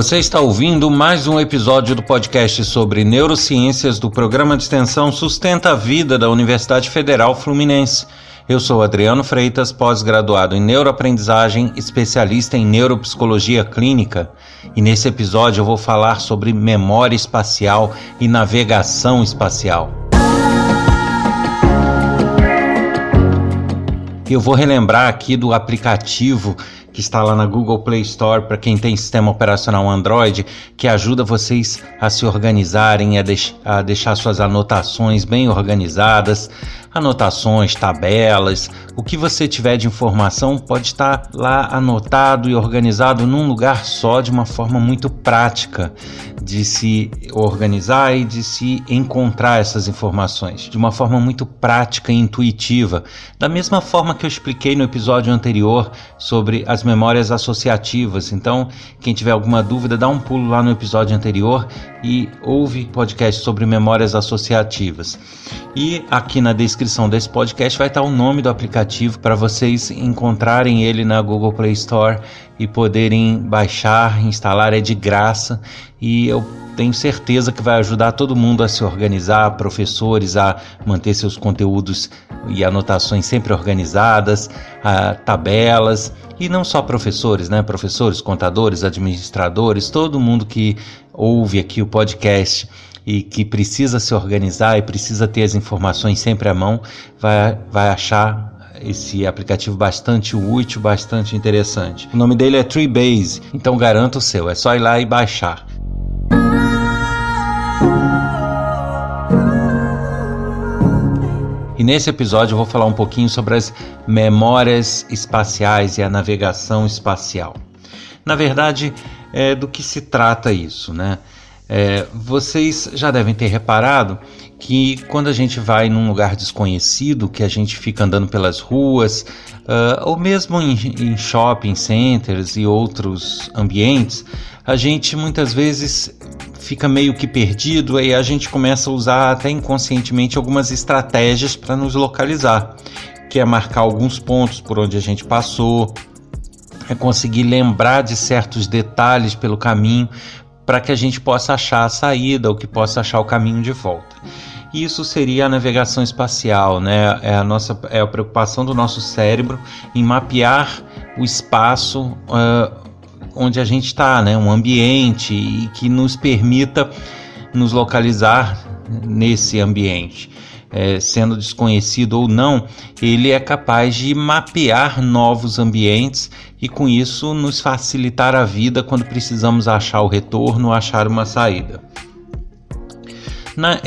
Você está ouvindo mais um episódio do podcast sobre neurociências do programa de extensão Sustenta a Vida da Universidade Federal Fluminense. Eu sou Adriano Freitas, pós-graduado em neuroaprendizagem, especialista em neuropsicologia clínica, e nesse episódio eu vou falar sobre memória espacial e navegação espacial. Eu vou relembrar aqui do aplicativo que está lá na Google Play Store para quem tem sistema operacional Android, que ajuda vocês a se organizarem, a, deix a deixar suas anotações bem organizadas, anotações, tabelas, o que você tiver de informação pode estar lá anotado e organizado num lugar só de uma forma muito prática de se organizar e de se encontrar essas informações de uma forma muito prática e intuitiva, da mesma forma que eu expliquei no episódio anterior sobre as memórias associativas. Então, quem tiver alguma dúvida, dá um pulo lá no episódio anterior e ouve podcast sobre memórias associativas. E aqui na descrição desse podcast vai estar o nome do aplicativo para vocês encontrarem ele na Google Play Store e poderem baixar, instalar, é de graça e eu tenho certeza que vai ajudar todo mundo a se organizar, professores a manter seus conteúdos e anotações sempre organizadas, tabelas e não só professores, né? Professores, contadores, administradores, todo mundo que ouve aqui o podcast e que precisa se organizar e precisa ter as informações sempre à mão, vai, vai achar esse aplicativo bastante útil, bastante interessante. O nome dele é Treebase, então garanto o seu, é só ir lá e baixar. E nesse episódio eu vou falar um pouquinho sobre as memórias espaciais e a navegação espacial. Na verdade, é do que se trata isso, né? É, vocês já devem ter reparado que quando a gente vai num lugar desconhecido, que a gente fica andando pelas ruas, uh, ou mesmo em, em shopping centers e outros ambientes, a gente muitas vezes fica meio que perdido e a gente começa a usar até inconscientemente algumas estratégias para nos localizar, que é marcar alguns pontos por onde a gente passou, é conseguir lembrar de certos detalhes pelo caminho para que a gente possa achar a saída ou que possa achar o caminho de volta. Isso seria a navegação espacial, né? É a nossa é a preocupação do nosso cérebro em mapear o espaço uh, onde a gente está, né? Um ambiente e que nos permita nos localizar nesse ambiente. É, sendo desconhecido ou não, ele é capaz de mapear novos ambientes e com isso nos facilitar a vida quando precisamos achar o retorno, achar uma saída. Na,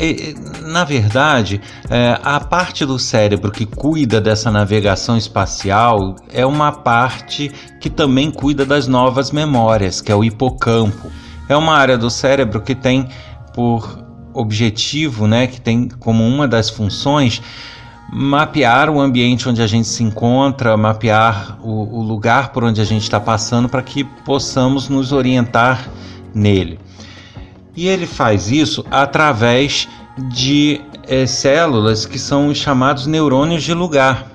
na verdade, é, a parte do cérebro que cuida dessa navegação espacial é uma parte que também cuida das novas memórias, que é o hipocampo. É uma área do cérebro que tem por objetivo, né, que tem como uma das funções mapear o ambiente onde a gente se encontra, mapear o, o lugar por onde a gente está passando para que possamos nos orientar nele. E ele faz isso através de é, células que são os chamados neurônios de lugar.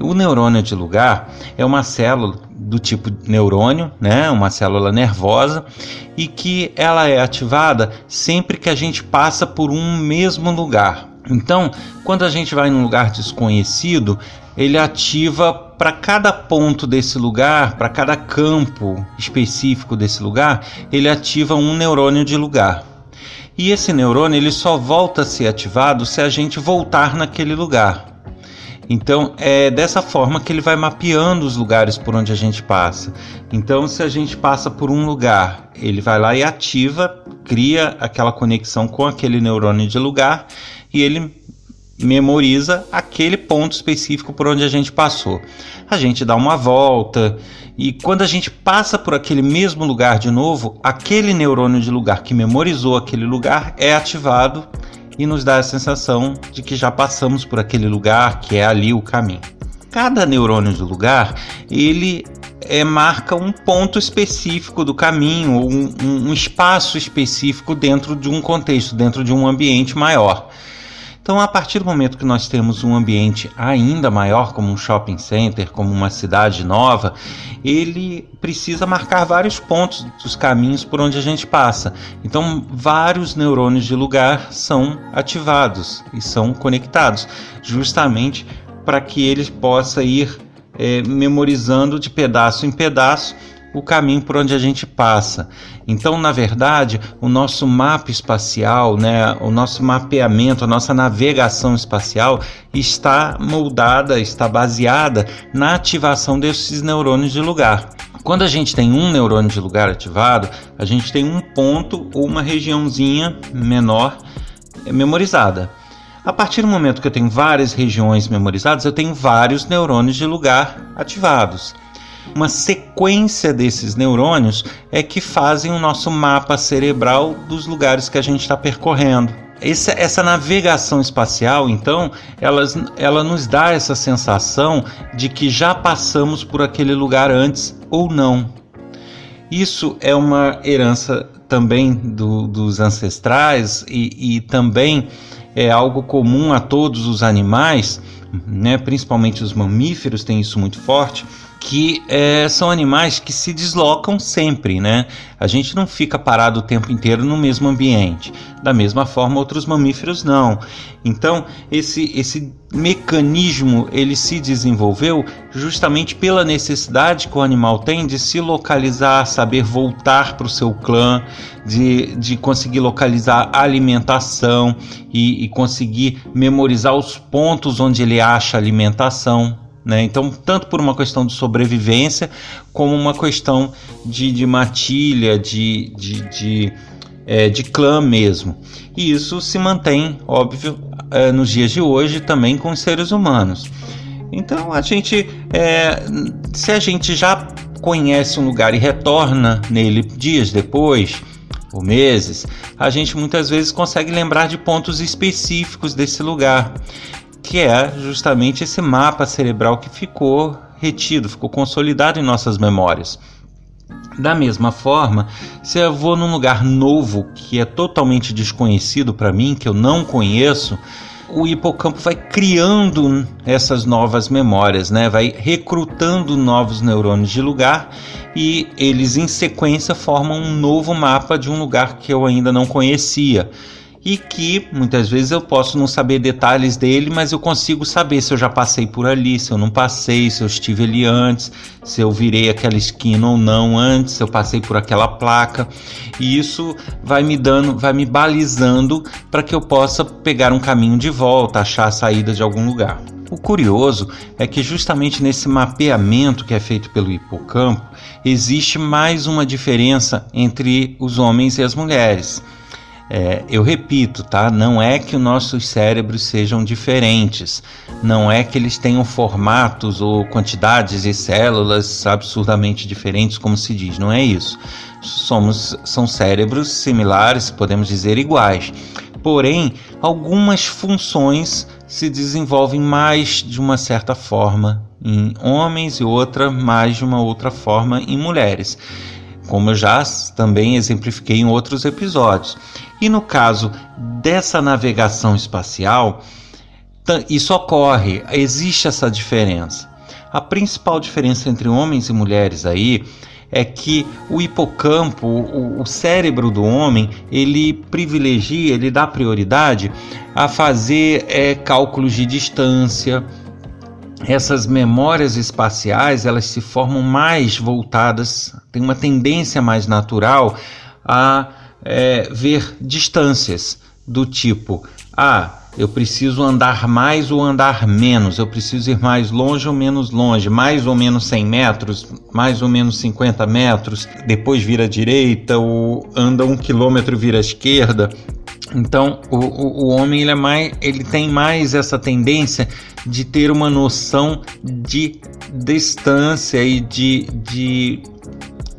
O neurônio de lugar é uma célula do tipo neurônio, né, uma célula nervosa, e que ela é ativada sempre que a gente passa por um mesmo lugar. Então, quando a gente vai num lugar desconhecido, ele ativa para cada ponto desse lugar, para cada campo específico desse lugar, ele ativa um neurônio de lugar. E esse neurônio ele só volta a ser ativado se a gente voltar naquele lugar. Então é dessa forma que ele vai mapeando os lugares por onde a gente passa. Então, se a gente passa por um lugar, ele vai lá e ativa, cria aquela conexão com aquele neurônio de lugar e ele memoriza aquele ponto específico por onde a gente passou. A gente dá uma volta e quando a gente passa por aquele mesmo lugar de novo, aquele neurônio de lugar que memorizou aquele lugar é ativado e nos dá a sensação de que já passamos por aquele lugar, que é ali o caminho. Cada neurônio de lugar, ele é, marca um ponto específico do caminho, um, um espaço específico dentro de um contexto, dentro de um ambiente maior. Então, a partir do momento que nós temos um ambiente ainda maior, como um shopping center, como uma cidade nova, ele precisa marcar vários pontos dos caminhos por onde a gente passa. Então, vários neurônios de lugar são ativados e são conectados, justamente para que ele possa ir é, memorizando de pedaço em pedaço o caminho por onde a gente passa. Então, na verdade, o nosso mapa espacial, né, o nosso mapeamento, a nossa navegação espacial está moldada, está baseada na ativação desses neurônios de lugar. Quando a gente tem um neurônio de lugar ativado, a gente tem um ponto ou uma regiãozinha menor memorizada. A partir do momento que eu tenho várias regiões memorizadas, eu tenho vários neurônios de lugar ativados. Uma sequência desses neurônios é que fazem o nosso mapa cerebral dos lugares que a gente está percorrendo. Essa, essa, navegação espacial, então, ela, ela nos dá essa sensação de que já passamos por aquele lugar antes ou não. Isso é uma herança também do, dos ancestrais e, e também é algo comum a todos os animais, né, principalmente os mamíferos têm isso muito forte que é, são animais que se deslocam sempre, né? A gente não fica parado o tempo inteiro no mesmo ambiente. Da mesma forma, outros mamíferos não. Então, esse, esse mecanismo ele se desenvolveu justamente pela necessidade que o animal tem de se localizar, saber voltar para o seu clã, de, de conseguir localizar a alimentação e, e conseguir memorizar os pontos onde ele acha alimentação. Né? Então, tanto por uma questão de sobrevivência, como uma questão de, de matilha, de, de, de, é, de clã mesmo. E isso se mantém, óbvio, é, nos dias de hoje também com os seres humanos. Então, a gente, é, se a gente já conhece um lugar e retorna nele dias depois, ou meses, a gente muitas vezes consegue lembrar de pontos específicos desse lugar que é justamente esse mapa cerebral que ficou retido, ficou consolidado em nossas memórias. Da mesma forma, se eu vou num lugar novo que é totalmente desconhecido para mim, que eu não conheço, o hipocampo vai criando essas novas memórias, né? vai recrutando novos neurônios de lugar e eles em sequência formam um novo mapa de um lugar que eu ainda não conhecia e que muitas vezes eu posso não saber detalhes dele, mas eu consigo saber se eu já passei por ali, se eu não passei, se eu estive ali antes, se eu virei aquela esquina ou não antes, se eu passei por aquela placa. E isso vai me dando, vai me balizando para que eu possa pegar um caminho de volta, achar a saída de algum lugar. O curioso é que justamente nesse mapeamento que é feito pelo hipocampo, existe mais uma diferença entre os homens e as mulheres. É, eu repito, tá? Não é que os nossos cérebros sejam diferentes, não é que eles tenham formatos ou quantidades de células absurdamente diferentes, como se diz, não é isso. Somos, são cérebros similares, podemos dizer iguais. Porém, algumas funções se desenvolvem mais de uma certa forma em homens e outra mais de uma outra forma em mulheres como eu já também exemplifiquei em outros episódios. E no caso dessa navegação espacial, isso ocorre, existe essa diferença. A principal diferença entre homens e mulheres aí é que o hipocampo, o, o, cérebro do homem, ele privilegia, ele dá prioridade a fazer é, cálculos de distância, essas memórias espaciais elas se formam mais voltadas, tem uma tendência mais natural a é, ver distâncias do tipo: ah, eu preciso andar mais ou andar menos, eu preciso ir mais longe ou menos longe, mais ou menos 100 metros, mais ou menos 50 metros, depois vira à direita, ou anda um quilômetro vira à esquerda. Então, o, o, o homem ele, é mais, ele tem mais essa tendência de ter uma noção de distância e de, de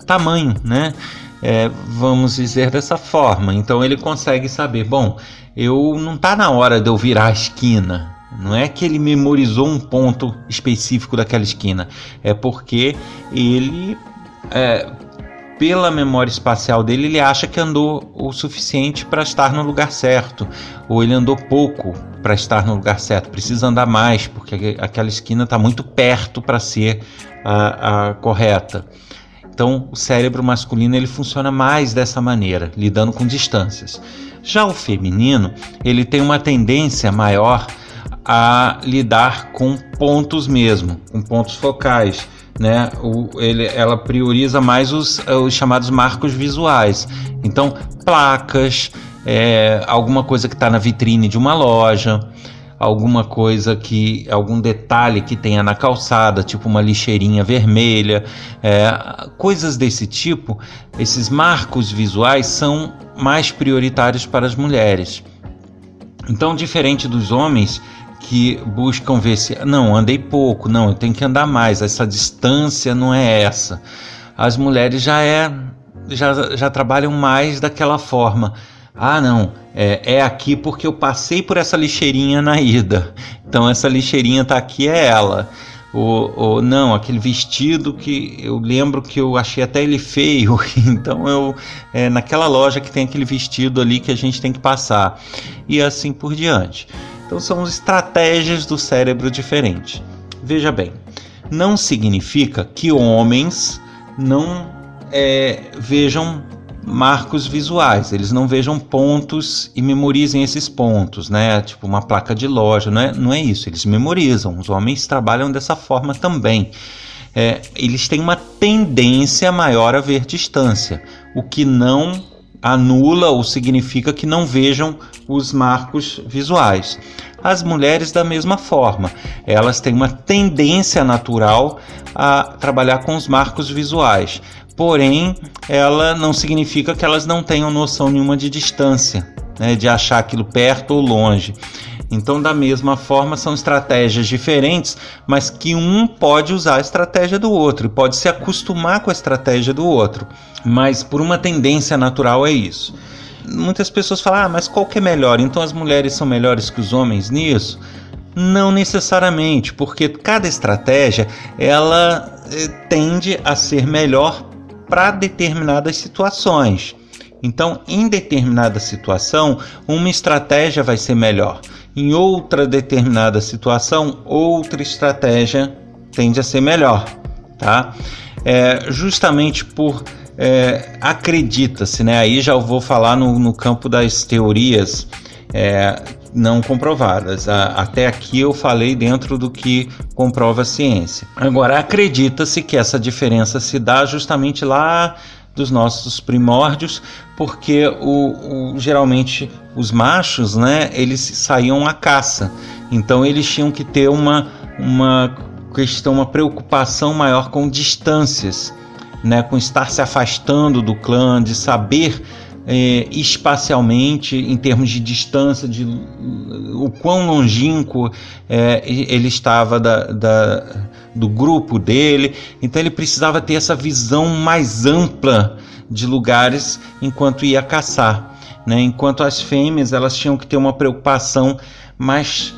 tamanho, né? É, vamos dizer dessa forma. Então ele consegue saber, bom, eu não está na hora de eu virar a esquina. Não é que ele memorizou um ponto específico daquela esquina, é porque ele é, pela memória espacial dele, ele acha que andou o suficiente para estar no lugar certo, ou ele andou pouco para estar no lugar certo, precisa andar mais, porque aquela esquina está muito perto para ser a, a correta. Então, o cérebro masculino ele funciona mais dessa maneira, lidando com distâncias. Já o feminino, ele tem uma tendência maior a lidar com pontos mesmo, com pontos focais né? O, ele, ela prioriza mais os, os chamados marcos visuais. Então, placas, é, alguma coisa que está na vitrine de uma loja, alguma coisa que algum detalhe que tenha na calçada, tipo uma lixeirinha vermelha, é, coisas desse tipo. Esses marcos visuais são mais prioritários para as mulheres. Então, diferente dos homens, que buscam ver se não andei pouco, não eu tenho que andar mais, essa distância não é essa. As mulheres já é já, já trabalham mais daquela forma. Ah, não, é, é aqui porque eu passei por essa lixeirinha na ida. Então essa lixeirinha tá aqui é ela. Ou, ou não, aquele vestido que eu lembro que eu achei até ele feio. Então eu é naquela loja que tem aquele vestido ali que a gente tem que passar e assim por diante. Então são estratégias do cérebro diferentes. Veja bem, não significa que homens não é, vejam marcos visuais, eles não vejam pontos e memorizem esses pontos, né? Tipo uma placa de loja, não é, não é isso, eles memorizam. Os homens trabalham dessa forma também. É, eles têm uma tendência maior a ver distância, o que não anula ou significa que não vejam os marcos visuais. As mulheres, da mesma forma, elas têm uma tendência natural a trabalhar com os marcos visuais, porém, ela não significa que elas não tenham noção nenhuma de distância, né, de achar aquilo perto ou longe. Então, da mesma forma, são estratégias diferentes, mas que um pode usar a estratégia do outro, pode se acostumar com a estratégia do outro, mas por uma tendência natural é isso. Muitas pessoas falam, ah, mas qual que é melhor? Então as mulheres são melhores que os homens nisso? Não necessariamente, porque cada estratégia ela eh, tende a ser melhor para determinadas situações. Então, em determinada situação, uma estratégia vai ser melhor. Em outra determinada situação, outra estratégia tende a ser melhor, tá? É, justamente por é, acredita-se, né? Aí já vou falar no, no campo das teorias é, não comprovadas. A, até aqui eu falei dentro do que comprova a ciência. Agora, acredita-se que essa diferença se dá justamente lá dos nossos primórdios, porque o, o, geralmente os machos, né, eles saíam à caça, então eles tinham que ter uma, uma questão, uma preocupação maior com distâncias né, com estar se afastando do clã, de saber é, espacialmente, em termos de distância, de o quão longínquo é, ele estava da, da, do grupo dele. Então ele precisava ter essa visão mais ampla de lugares enquanto ia caçar. Né? Enquanto as fêmeas elas tinham que ter uma preocupação mais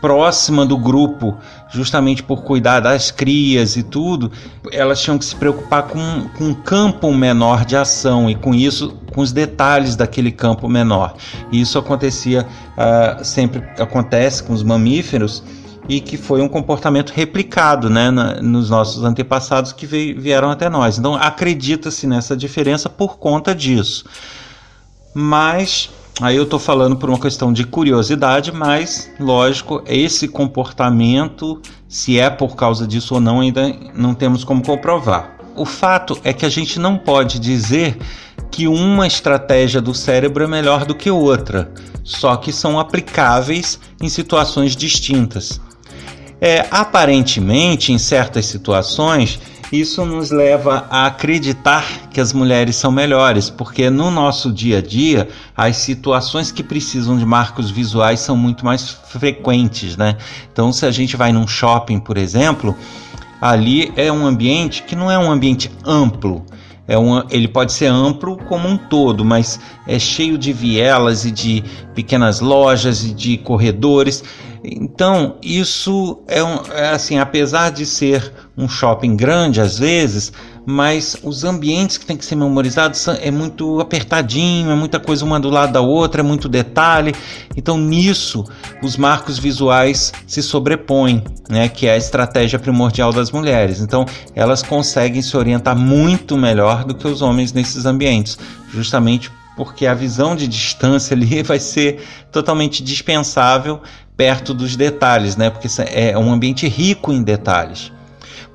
próxima do grupo, justamente por cuidar das crias e tudo, elas tinham que se preocupar com, com um campo menor de ação e com isso, com os detalhes daquele campo menor. E isso acontecia, uh, sempre acontece com os mamíferos e que foi um comportamento replicado né, na, nos nossos antepassados que veio, vieram até nós. Então acredita-se nessa diferença por conta disso. Mas Aí eu estou falando por uma questão de curiosidade, mas lógico, esse comportamento, se é por causa disso ou não, ainda não temos como comprovar. O fato é que a gente não pode dizer que uma estratégia do cérebro é melhor do que outra, só que são aplicáveis em situações distintas. É, aparentemente, em certas situações, isso nos leva a acreditar que as mulheres são melhores, porque no nosso dia a dia as situações que precisam de marcos visuais são muito mais frequentes, né? Então, se a gente vai num shopping, por exemplo, ali é um ambiente que não é um ambiente amplo. É uma, ele pode ser amplo como um todo, mas é cheio de vielas e de pequenas lojas e de corredores. Então, isso é, um, é assim, apesar de ser um shopping grande às vezes, mas os ambientes que tem que ser memorizados é muito apertadinho, é muita coisa uma do lado da outra, é muito detalhe. Então nisso os marcos visuais se sobrepõem, né, que é a estratégia primordial das mulheres. Então elas conseguem se orientar muito melhor do que os homens nesses ambientes, justamente porque a visão de distância ali vai ser totalmente dispensável perto dos detalhes, né? Porque é um ambiente rico em detalhes.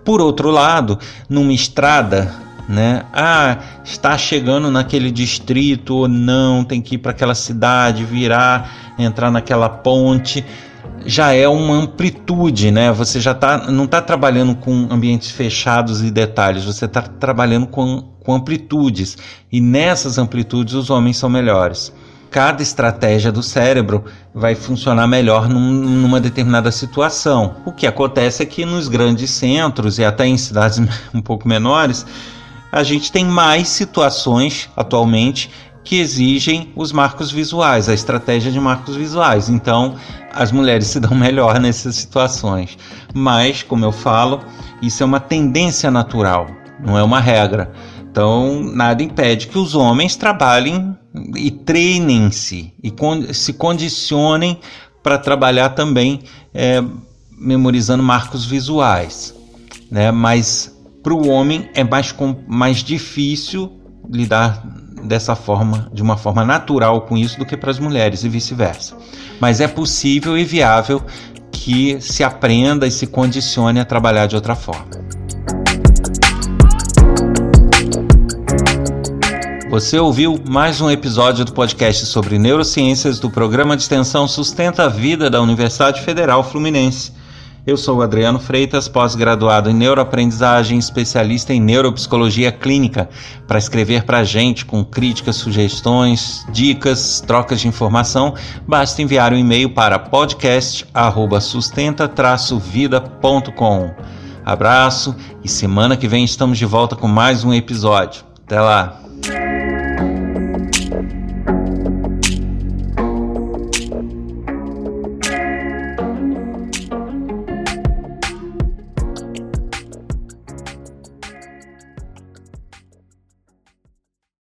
Por outro lado, numa estrada, né? Ah, está chegando naquele distrito ou não, tem que ir para aquela cidade, virar, entrar naquela ponte. Já é uma amplitude, né? Você já tá, não está trabalhando com ambientes fechados e detalhes, você está trabalhando com, com amplitudes. E nessas amplitudes os homens são melhores cada estratégia do cérebro vai funcionar melhor num, numa determinada situação. O que acontece é que nos grandes centros e até em cidades um pouco menores, a gente tem mais situações atualmente que exigem os marcos visuais, a estratégia de marcos visuais. Então, as mulheres se dão melhor nessas situações. Mas, como eu falo, isso é uma tendência natural, não é uma regra. Então, nada impede que os homens trabalhem e treinem-se e con se condicionem para trabalhar também é, memorizando marcos visuais. Né? Mas para o homem é mais, mais difícil lidar dessa forma, de uma forma natural com isso, do que para as mulheres e vice-versa. Mas é possível e viável que se aprenda e se condicione a trabalhar de outra forma. Você ouviu mais um episódio do podcast sobre neurociências do programa de extensão Sustenta a Vida da Universidade Federal Fluminense. Eu sou Adriano Freitas, pós-graduado em neuroaprendizagem, especialista em neuropsicologia clínica. Para escrever para a gente com críticas, sugestões, dicas, trocas de informação, basta enviar um e-mail para podcast@sustenta-vida.com. Abraço e semana que vem estamos de volta com mais um episódio. Até lá.